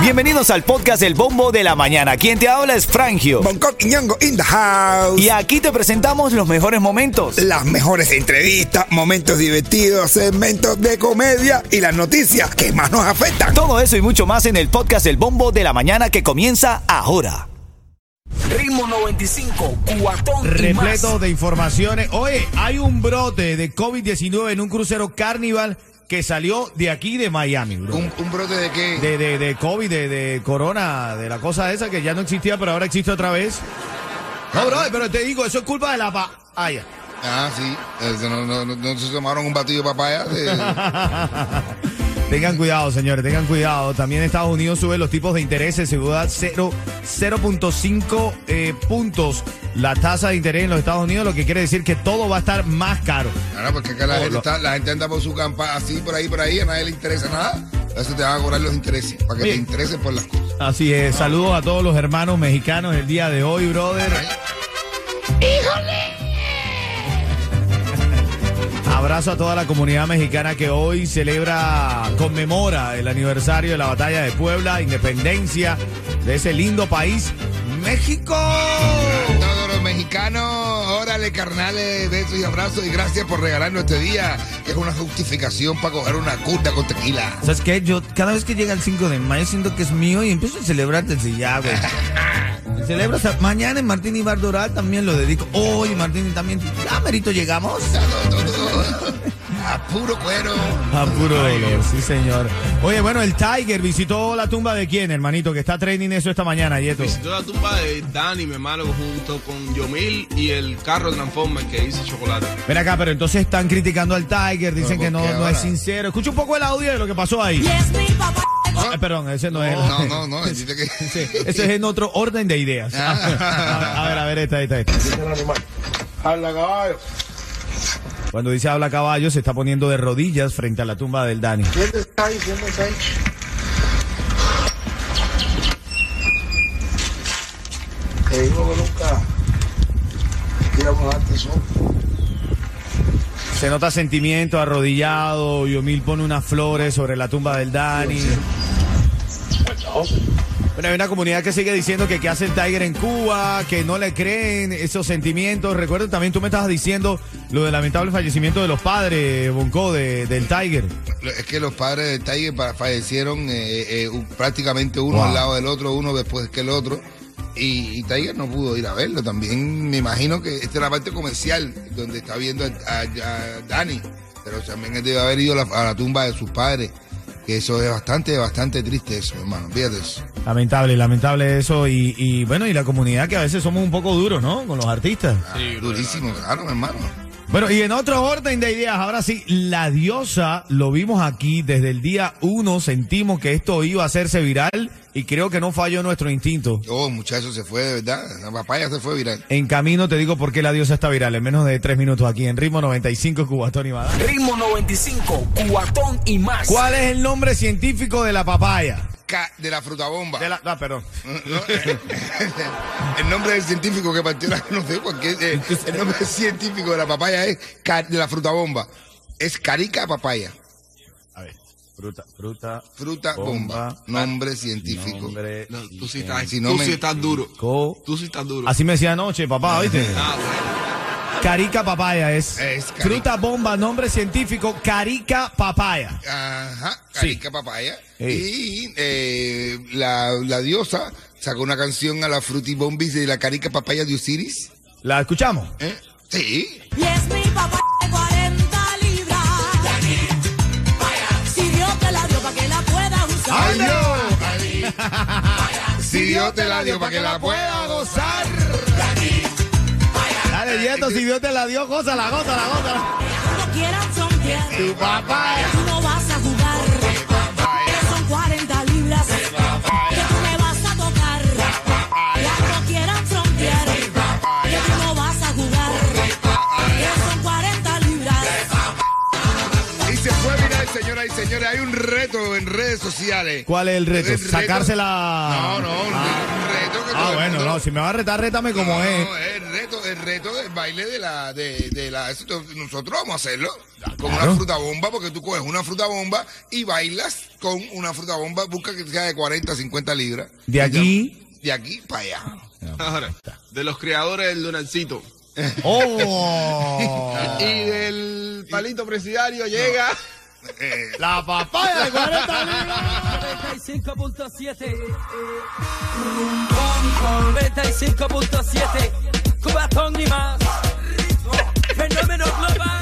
Bienvenidos al podcast El Bombo de la Mañana. Quien te habla es Frangio. Bangkok y Ñongo in the house. Y aquí te presentamos los mejores momentos. Las mejores entrevistas, momentos divertidos, segmentos de comedia y las noticias que más nos afectan. Todo eso y mucho más en el podcast El Bombo de la Mañana que comienza ahora. Ritmo 95, cuatón y repleto más. de informaciones. Oye, hay un brote de COVID-19 en un crucero Carnival que salió de aquí de Miami, bro. ¿Un, un brote de qué? De, de, de COVID, de, de corona, de la cosa esa que ya no existía, pero ahora existe otra vez. No, bro, pero te digo, eso es culpa de la pa... Ah. Ah, sí. Este, no, no, no, no se tomaron un batido de papaya. Tengan cuidado, señores, tengan cuidado. También Estados Unidos sube los tipos de intereses, se 0 0.5 eh, puntos la tasa de interés en los Estados Unidos, lo que quiere decir que todo va a estar más caro. Claro, porque es que la, Oh, gente lo- está- la gente anda por su campa así, por ahí, por ahí, a nadie le interesa nada. Eso te van a cobrar los intereses, para que Oye. te interesen por las cosas. Así es, saludos a todos los hermanos mexicanos el día de hoy, brother. Abrazo a toda la comunidad mexicana que hoy celebra, conmemora el aniversario de la batalla de Puebla, independencia de ese lindo país, México. Todos los mexicanos, órale, carnales, besos y abrazos y gracias por regalarnos este día, que es una justificación para coger una curda con tequila. ¿Sabes qué? Yo cada vez que llega el 5 de mayo siento que es mío y empiezo a celebrar desde ya, güey. Celebro hasta mañana en Martín Ibar Doral también lo dedico. Hoy Martín también. Ya merito llegamos. A puro cuero. A puro dolor, sí señor. Oye, bueno, el Tiger visitó la tumba de quién, hermanito, que está training eso esta mañana, Yeto. Visitó la tumba de Dani, mi hermano, junto con Yomil y el carro Transformer que hice chocolate. Ven acá, pero entonces están criticando al Tiger, dicen que no, ¿por qué no es sincero. Escucha un poco el audio de lo que pasó ahí. Ay, perdón, ese no, es. No, no, no, dice que... Ese, ese es en otro orden de ideas. Ah. a ver, a ver, esta, esta, esta. Habla caballo. Cuando dice habla caballo, se está poniendo de rodillas frente a la tumba del Dani. ¿Quién está está ahí? Te digo que nunca. Se nota sentimiento, arrodillado. Yomil pone unas flores sobre la tumba del Dani. Bueno, hay una comunidad que sigue diciendo que qué hace el Tiger en Cuba, que no le creen esos sentimientos. Recuerda también tú me estabas diciendo lo del lamentable fallecimiento de los padres, Bonco, de, del Tiger. Es que los padres de Tiger fallecieron eh, eh, prácticamente uno Wow. al lado del otro, uno después que el otro. Y, y Tiger no pudo ir a verlo. También me imagino que esta es la parte comercial donde está viendo a, a- a Dani. Pero también él debe haber ido a la, a la tumba de sus padres. Que eso es bastante, bastante triste eso, hermano. Fíjate eso. Lamentable, lamentable eso. Y, y bueno, y la comunidad que a veces somos un poco duros, ¿no? Con los artistas. Sí, Durísimo, claro, hermano. Bueno, y en otro orden de ideas, ahora sí, la diosa, lo vimos aquí desde el día uno, sentimos que esto iba a hacerse viral y creo que no falló nuestro instinto. Oh, muchacho, se fue de verdad. La papaya se fue viral. En camino te digo por qué la diosa está viral, en menos de tres minutos aquí en Ritmo 95 Cubatón y Madá. Ritmo 95, cuatón y más. ¿Cuál es el nombre científico de la papaya? Ca- de la fruta bomba. De la, ah, perdón. el nombre del científico que partió la no sé cualquier, eh, el nombre científico de la papaya es ca- de la fruta bomba es carica papaya A ver, fruta, fruta, fruta bomba, Bomba. nombre científico nombre, No, tú sí estás, Si no tú me- sí estás duro. co- Tú sí estás duro. Así me decía anoche, papá, ¿oíste? Ah, bueno. Carica papaya es. Es carica. Fruta bomba, nombre científico, carica papaya. ajá carica papaya Sí. y eh, la, la diosa sacó una canción a la frutibombis de la carica papaya de Osiris ¿La escuchamos? ¿eh? sí Y es mi papá de 40 libras. Si Dios te la dio para que la puedas usar. ¡Ay, no! Si Dios te la dio para que la pueda gozar. Dale, Yeto, si Dios te la dio, gózala, gózala, gózala. No quieran frontear. Tu papá Tú no vas a jugar. Que son 40 libras. Que tú me vas a tocar. Ya no quieran frontear. Que tú no vas a jugar. Que son 40 libras. Y se fue viral, señoras y señores. Hay un reto en redes sociales. ¿Cuál es el reto? El reto- Sacársela. No, no, un, Ah, reto que Ah, bueno, no, si me va a retar, rétame como No, es. El reto, el reto del baile de la, de, de la, nosotros vamos a hacerlo con Claro. una fruta bomba, porque tú coges una fruta bomba y bailas con una fruta bomba, busca que sea de 40, 50 libras. De aquí- ya- De aquí para allá. Ahora, de los creadores del Lunarcito. ¡Oh! Y del palito presidiario llega. La papaya de 40 libras. 95.7 95.7 Cubatón y más Fenómeno global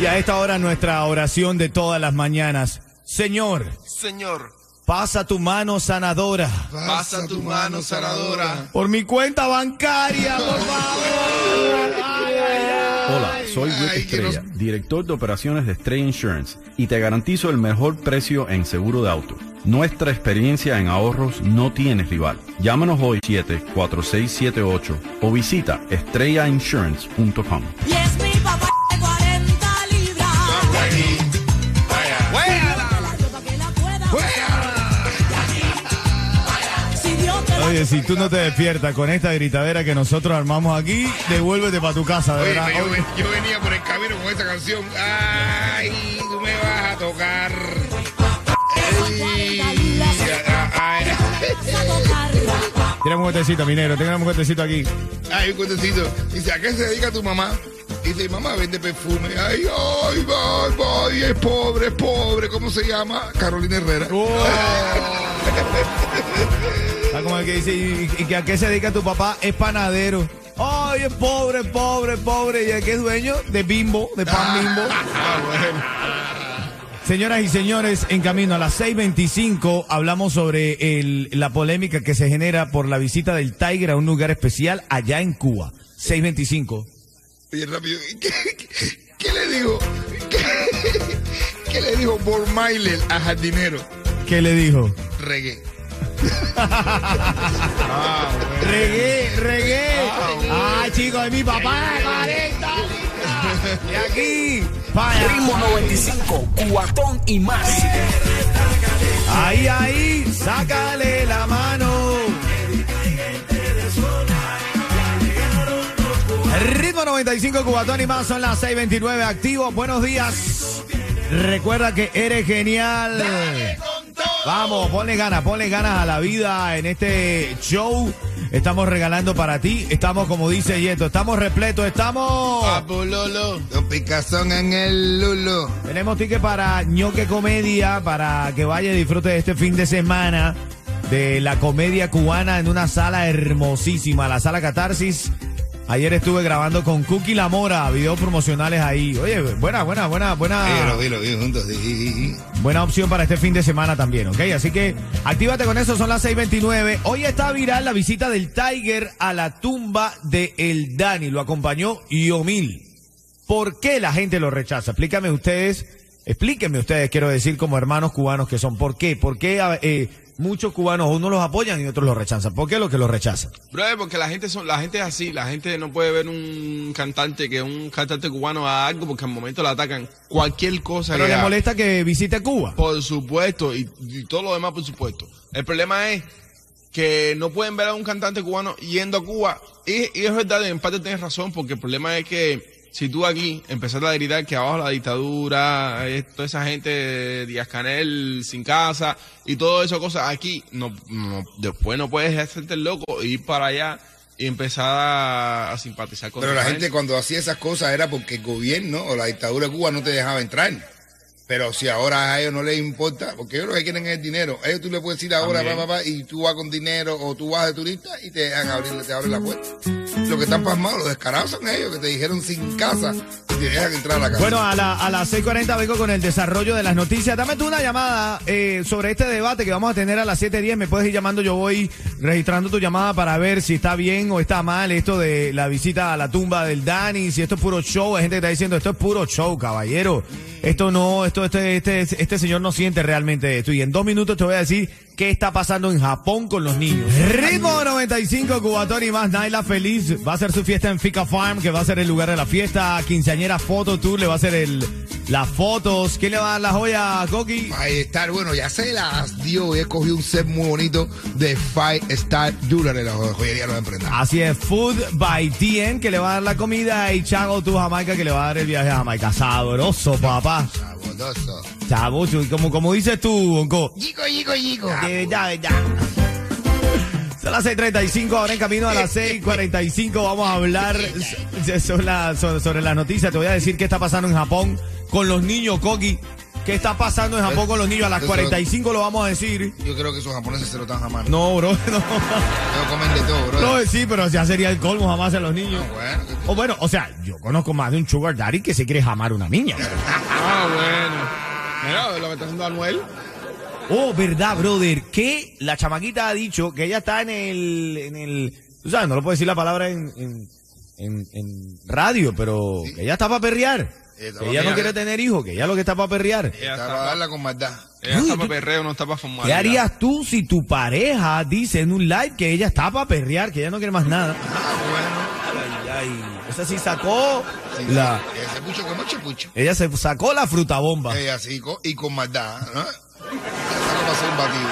Y a esta hora nuestra oración de todas las mañanas. Señor, Señor, pasa tu mano sanadora pasa tu mano sanadora. por mi cuenta bancaria, por favor. Ay, ay, ay. Hola, soy Rick Ay, que Estrella, director de operaciones de Estrella Insurance y te garantizo el mejor precio en seguro de auto. Nuestra experiencia en ahorros no tiene rival. Llámanos hoy 74678 o visita estrellainsurance.com. Oye, si tú no te despiertas con esta gritadera que nosotros armamos aquí, devuélvete para tu casa, de Oye, verdad. yo, Oye. yo venía por el camino con esta canción. Ay, tú me vas a tocar. Ay, un cuentecito, minero, tírame un cuentecito aquí. ay, un cuentecito. Dice, ¿a qué se dedica tu mamá? Dice, mamá vende perfume. Ay, ay, ay, ay, es pobre, es pobre. ¿Cómo se llama? Carolina Herrera. Como el que dice, ¿y, y que a qué se dedica tu papá? Es panadero. Ay, es pobre, pobre, pobre. ¿Y el que es dueño? De bimbo, de pan bimbo. Señoras y señores, en camino a las 6.25 hablamos sobre el- la polémica que se genera por la visita del Tiger a un lugar especial allá en Cuba. 6.25. Oye, rápido. ¿Qué, qué, qué le dijo? ¿Qué, qué le dijo Bob Myler a Jardinero? ¿Qué le dijo? Reggae. Regué, regué. Ah, chicos, es mi papá. 40 Y aquí, vaya. Ritmo 95, cuatón y más. Ahí, ahí, sácale la mano. Ritmo 95 Cubatón y más son las 6:29 activos. Buenos días. Recuerda que eres genial. Vamos, ponle ganas, ponle ganas a la vida en este show. Estamos regalando para ti. Estamos, como dice Yeto, estamos repletos, estamos. Apololo. Don Picazón en el Lulo. Tenemos ticket para ñoque comedia, para que vaya y disfrute de este fin de semana de la comedia cubana en una sala hermosísima, la sala Catarsis. Ayer estuve grabando con Cookie La Mora, videos promocionales ahí. Oye, buena, buena, buena, buena. Dilo, dilo, dilo juntos. Buena opción para este fin de semana también, ¿ok? Así que actívate con eso, son las 6.29. Hoy está viral la visita del Tiger a la tumba de El Dani. Lo acompañó Yomil. ¿Por qué la gente lo rechaza? Explícame ustedes, explíquenme ustedes, quiero decir, como hermanos cubanos que son. ¿Por qué? ¿Por qué eh, muchos cubanos unos los apoyan y otros los rechazan? ¿Por qué los que los rechazan? Brother, porque la gente son, la gente es así, la gente no puede ver un cantante que un cantante cubano haga algo porque al momento le atacan cualquier cosa. Pero que le haga. molesta que visite Cuba. Por supuesto, y, y todo lo demás por supuesto. El problema es que no pueden ver a un cantante cubano yendo a Cuba. Y, y es verdad, en parte tienes razón, porque el problema es que si tú aquí empezaste a gritar que abajo la dictadura, toda esa gente, Díaz Canel sin casa y todo eso cosas aquí, no, no- después no puedes hacerte el loco, e ir para allá y empezar a, a simpatizar con Pero la gente cuando hacía esas cosas era porque el gobierno o la dictadura de Cuba no te dejaba entrar. Pero si ahora a ellos no les importa, porque ellos lo que quieren es el dinero. A ellos tú le puedes decir ahora, También. pa, pa, pa, y tú vas con dinero o tú vas de turista y te dejan abrir, te abren la puerta. Lo que están pasmados, los descarados son ellos que te dijeron sin casa y te dejan entrar a la casa. Bueno, a, la- a las 6.40 vengo con el desarrollo de las noticias. Dame tú una llamada eh, sobre este debate que vamos a tener a las 7.10. Me puedes ir llamando, yo voy registrando tu llamada para ver si está bien o está mal esto de la visita a la tumba del Dani, si esto es puro show. Hay gente que está diciendo, esto es puro show, caballero. Esto no, esto esto, este, este, este señor no siente realmente esto. Y en dos minutos te voy a decir qué está pasando en Japón con los niños. Ritmo 95, Cubatón y más. Naila feliz. Va a hacer su fiesta en Fika Farm, que va a ser el lugar de la fiesta. Quinceañera Photo Tour, le va a hacer el, las fotos. ¿Quién le va a dar la joya, Coqui? Five Star, bueno, ya se las dio y he cogido un set muy bonito de Five Star Jewelry, la joyería Los Emprendas. Así es, Food by TN, que le va a dar la comida. Y Chago Tu Jamaica, que le va a dar el viaje a Jamaica. Sabroso, papá. Sabodoso. Sabroso. Y como, como dices tú, Bonco. Yico, yico, yico. De verdad, de verdad. Son las 6.35, ahora en camino a las 6.45 vamos a hablar so- sobre, la- so- sobre las noticias. Te voy a decir qué está pasando en Japón con los niños, Koki. ¿Qué está pasando en Japón con los niños? A las Eso- 45 lo vamos a decir. Yo creo que esos japoneses se lo están jamando. No, bro, no. Ellos comen de todo, bro. No, sí, pero ya sería el colmo jamás a los niños. Bueno, que- O bueno, o sea, yo conozco más de un sugar daddy que se quiere jamar una niña. Ah, bueno. Mira, lo que está haciendo Anuel. Oh, verdad, brother, que la chamaquita ha dicho que ella está en el, en el, tú sabes, no lo puedo decir la palabra en, en, en, en radio, pero que ella está para perrear. Que pa' ella no quiere tener hijos, que ella lo que está para perrear. Ella Está para darla con maldad. Ella Uy, está para perreo, no está para fumar. ¿Qué harías tú si tu pareja dice en un live que ella está para perrear, que ella no quiere más nada? Ay, ay, esa sí sacó Sí, la, Ese pucho como chipucho. ella se sacó la fruta bomba. Ella así co- y con maldad. ¿no? Esa no va a ser un batido.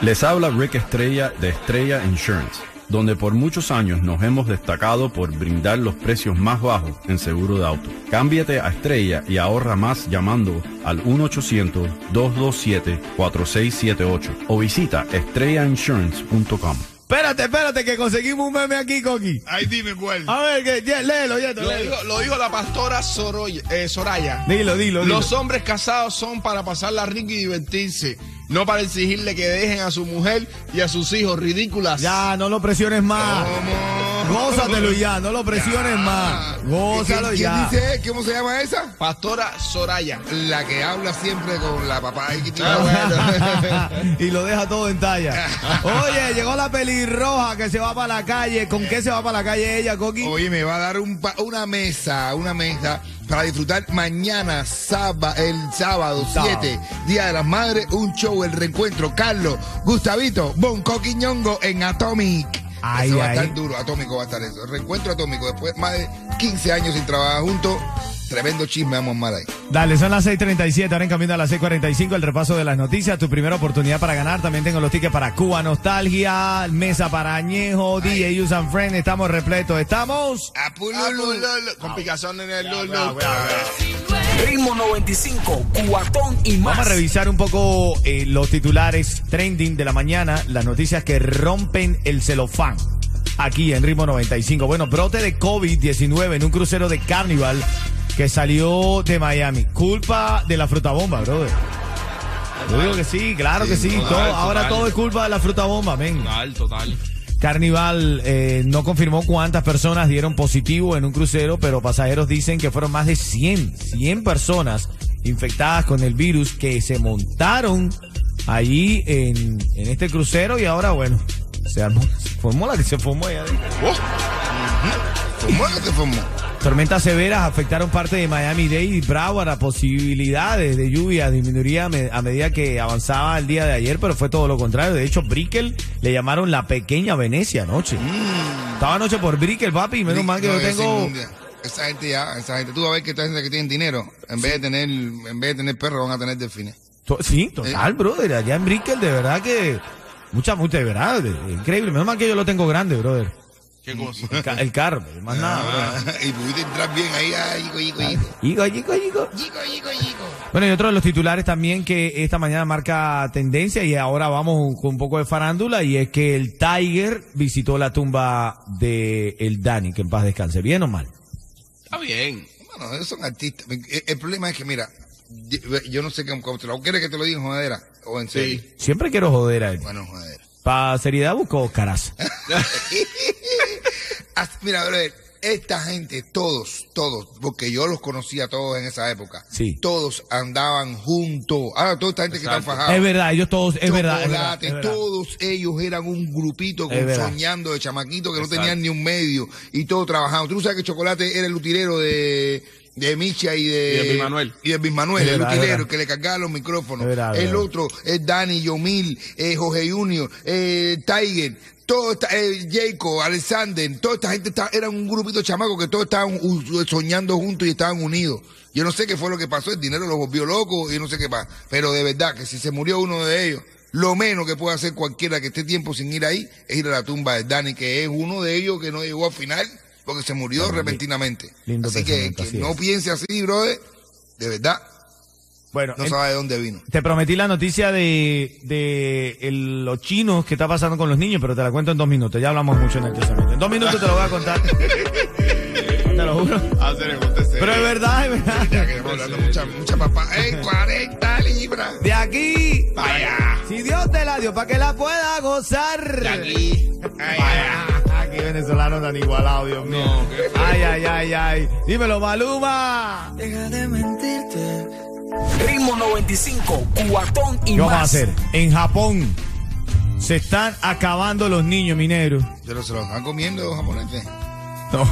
Les habla Rick Estrella de Estrella Insurance, donde por muchos años nos hemos destacado por brindar los precios más bajos en seguro de auto. Cámbiate a Estrella y ahorra más llamando al 1-800-227-4678 o visita estrellainsurance.com. Espérate, espérate, que conseguimos un meme aquí, Coqui. Ay, dime cuál. A ver, que, ya, léelo, ya, Lo léelo. lo dijo la pastora Soroya- eh, Soraya. Dilo, dilo, dilo. Los hombres casados son para pasarla rica y divertirse, no para exigirle que dejen a su mujer y a sus hijos ridículas. Ya, no lo presiones más. ¿Cómo? Gózatelo ya, no lo presiones más. Gózalo ¿Quién, ya. quién dice? ¿Cómo se llama esa? Pastora Soraya. La que habla siempre con la papá Ah, bueno. y lo deja todo en talla. Oye, llegó la pelirroja que se va para la calle. ¿Con qué se va para la calle ella, Coqui? Oye, me va a dar un pa- una mesa, una mesa para disfrutar mañana, sába- el sábado Sábado. 7, Día de las Madres, un show, el reencuentro. Carlos, Gustavito, Bonco Quiñongo en Atomic. Ay, Eso va a estar duro, atómico va a estar eso. Reencuentro atómico, después de más de 15 años sin trabajar juntos, tremendo chisme vamos a ahí. Dale, son las 6:37, ahora en camino a las 6:45, el repaso de las noticias, tu primera oportunidad para ganar. También tengo los tickets para Cuba Nostalgia, Mesa para Añejo, DJ Use and Friend, estamos repletos, estamos. Apululu. Complicaciones en el Lulu. Ritmo 95, cuatón y más. Vamos a revisar un poco eh, los titulares trending de la mañana, las noticias que rompen el celofán. Aquí en Ritmo 95. Bueno, brote de COVID-19 en un crucero de Carnival que salió de Miami. Culpa de la fruta bomba, brother. Yo digo que sí, claro que sí. total, todo- total. ahora todo es culpa de la fruta bomba, men. Total, total. Carnival eh, no confirmó cuántas personas dieron positivo en un crucero, pero pasajeros dicen que fueron más de 100, 100 personas infectadas con el virus que se montaron allí en, en este crucero y ahora, bueno, se, armó, se formó la que se formó allá. ¿Cómo es que formó? Tormentas severas afectaron parte de Miami-Dade y Broward. Las posibilidades de lluvia disminuiría a, me- a medida que avanzaba el día de ayer, pero fue todo lo contrario. De hecho, Brickell le llamaron la pequeña Venecia anoche. Estaba anoche por Brickell, papi, menos mal que No, yo tengo... Esa gente ya, esa gente, tú vas a ver que esta gente que tienen dinero, en vez de tener, en vez de tener perros, van a tener delfines. To- Sí, total, brother. Allá en Brickell, de verdad que... Mucha, mucha, de verdad, de- increíble. Menos mal que yo lo tengo grande, brother. ¿Qué cosa? El, ca- el carro, más nada. Ah, y pudiste entrar bien ahí, ay, yico, yico, yico. Yico, yico, yico. Bueno, y otro de los titulares también que esta mañana marca tendencia y ahora vamos con un poco de farándula y es que el Tiger visitó la tumba de el Dani, que en paz descanse. ¿Bien o mal? Está bien. Bueno, esos son artistas. El, el problema es que, mira, yo, no sé cómo, cómo te lo ¿Quieres que te lo diga en jodera o en serio? Sí. Siempre quiero joder a él. Bueno, jodera. Para seriedad busco caras. As- Mira, brother, esta gente, todos, todos, porque yo los conocía todos en esa época. Sí. Todos andaban juntos. Ahora, toda esta gente que están fajados. Es verdad, ellos todos, es verdad, es verdad, chocolate, es verdad. todos ellos eran un grupito con, soñando de chamaquitos que Exacto. no tenían ni un medio y todos trabajando. Tú sabes que Chocolate era el utilero de, de Micha y de, Y de Manuel. y de Manuel, el verdad, utilero, que le cargaba los micrófonos. Verdad, el verdad. otro es Dani, Yomil, eh, Jorge Junior, eh, Tiger, todo esta, eh, Jacob, Alexander, toda esta gente está, era un grupito de chamacos que todos estaban soñando juntos y estaban unidos. Yo no sé qué fue lo que pasó, el dinero los volvió locos y no sé qué más. Pero de verdad que si se murió uno de ellos, lo menos que puede hacer cualquiera que esté tiempo sin ir ahí es ir a la tumba de Dani, que es uno de ellos que no llegó al final porque se murió repentinamente. lindo así que, que así no piense así, brother. De verdad, Bueno, no en- sabe de dónde vino. te prometí la noticia de, de el- los chinos que está pasando con los niños, pero te la cuento en dos minutos. Ya hablamos mucho en el testamento. En dos minutos te lo voy a contar. te lo juro. Pero es verdad, es verdad. Ya que estamos hablando mucha, mucha papá. ¡Ey, 40 libras! De aquí, Vaya. si Dios te la dio para que la pueda gozar. De aquí. Ay, ay. Vaya, aquí venezolanos tan igualados, Dios mío. No, qué ay, ay, ay, ay. Dímelo, Maluma. Deja de mentirte. Ritmo 95, cuatón y ¿Qué vamos a hacer? En Japón se están acabando los niños mineros. Pero se los están comiendo los japoneses. No,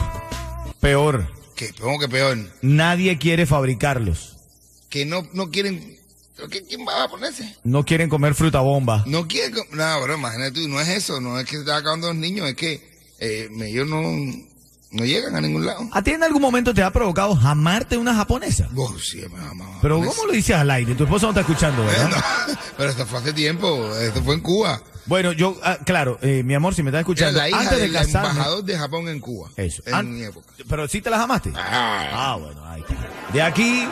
peor. Que ¿Cómo que peor? Nadie quiere fabricarlos. Que no, no quieren. ¿Pero qué- ¿Quién va a ponerse? No quieren comer fruta bomba. No quieren. No, pero imagínate tú, no es eso. No es que se están acabando los niños, es que eh, ellos no, no llegan a ningún lado. ¿A ti en algún momento te ha provocado jamarte una japonesa? Oh, sí, mamá, Pero. ¿cómo lo dices al aire? Tu esposo no está escuchando, Eh, ¿verdad? no, pero esto fue hace tiempo. Esto fue en Cuba. Bueno, yo, ah, claro, eh, mi amor, si me estás Era escuchando, la hija antes de casarme. embajador de Japón en Cuba. Eso. En An- mi época. Pero sí te las amaste. Ah, Ah, bueno, ahí está. De aquí.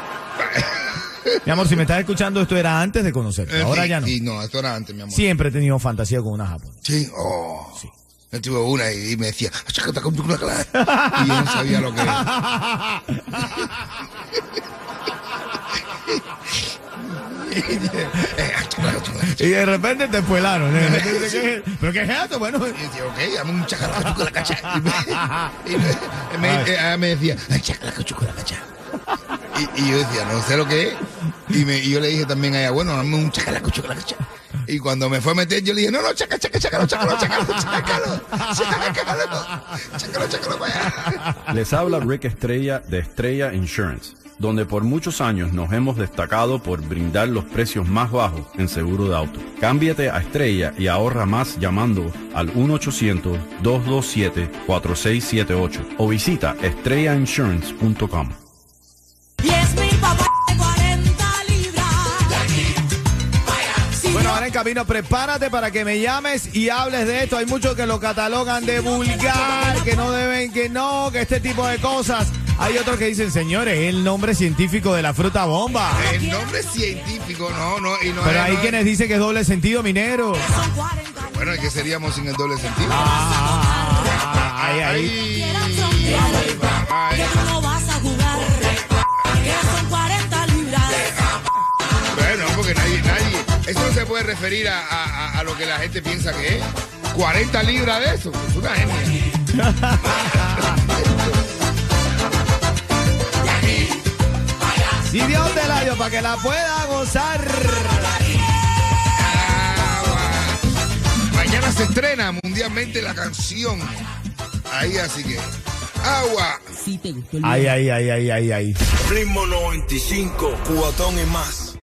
mi amor, si me estás escuchando, esto era antes de conocerte. eh, Ahora sí, ya no. Sí, no, esto era antes, mi amor. Siempre he tenido fantasía con una japonesa. Sí, oh. Sí. Yo tuve una y, me decía, y yo no sabía lo que era. Eh. Y de repente te fuelaron. ¿eh? ¿Qué ¿Pero qué es esto? Bueno, Y decía, ok, dame un chacaraco con la cacha. Y me, y me, me- eh, me decía, "Ay, chacaraco con la cacha. Y, y yo decía, no sé lo que es. Y, me, y yo le dije también a ella, bueno, dame un chacaraco con la cacha. Y cuando me fue a meter, yo le dije, no, no, chaca, chaca, chacalo, chacalo, chacalo, chacalo, chacalo, chacalo, chacalo para allá. Les habla Rick Estrella de Estrella Insurance, donde por muchos años nos hemos destacado por brindar los precios más bajos en seguro de auto. Cámbiate a Estrella y ahorra más llamando al 1-800-227-4678 o visita estrellainsurance.com. Bueno, camino, prepárate para que me llames y hables de esto. Hay muchos que lo catalogan de vulgar, que no deben, que no, que este tipo de cosas. Hay otros que dicen, señores, es el nombre científico de la fruta bomba. El nombre científico, no, no, y no Pero hay no quienes es- dicen que es doble sentido, minero. son 40 Bueno, ¿y qué seríamos sin el doble sentido? Ah, ahí, ahí. quieran frontear, puede referir a, a- a- a lo que la gente piensa que es. 40 libras de eso, es una genia. Si Dios te la dio para que la pueda gozar. Agua. Mañana se estrena mundialmente la canción. Ahí, así que. Agua. Si te gustó el Ay, ay, ay, ay, ay, ay. Ritmo 95, cuatón y más.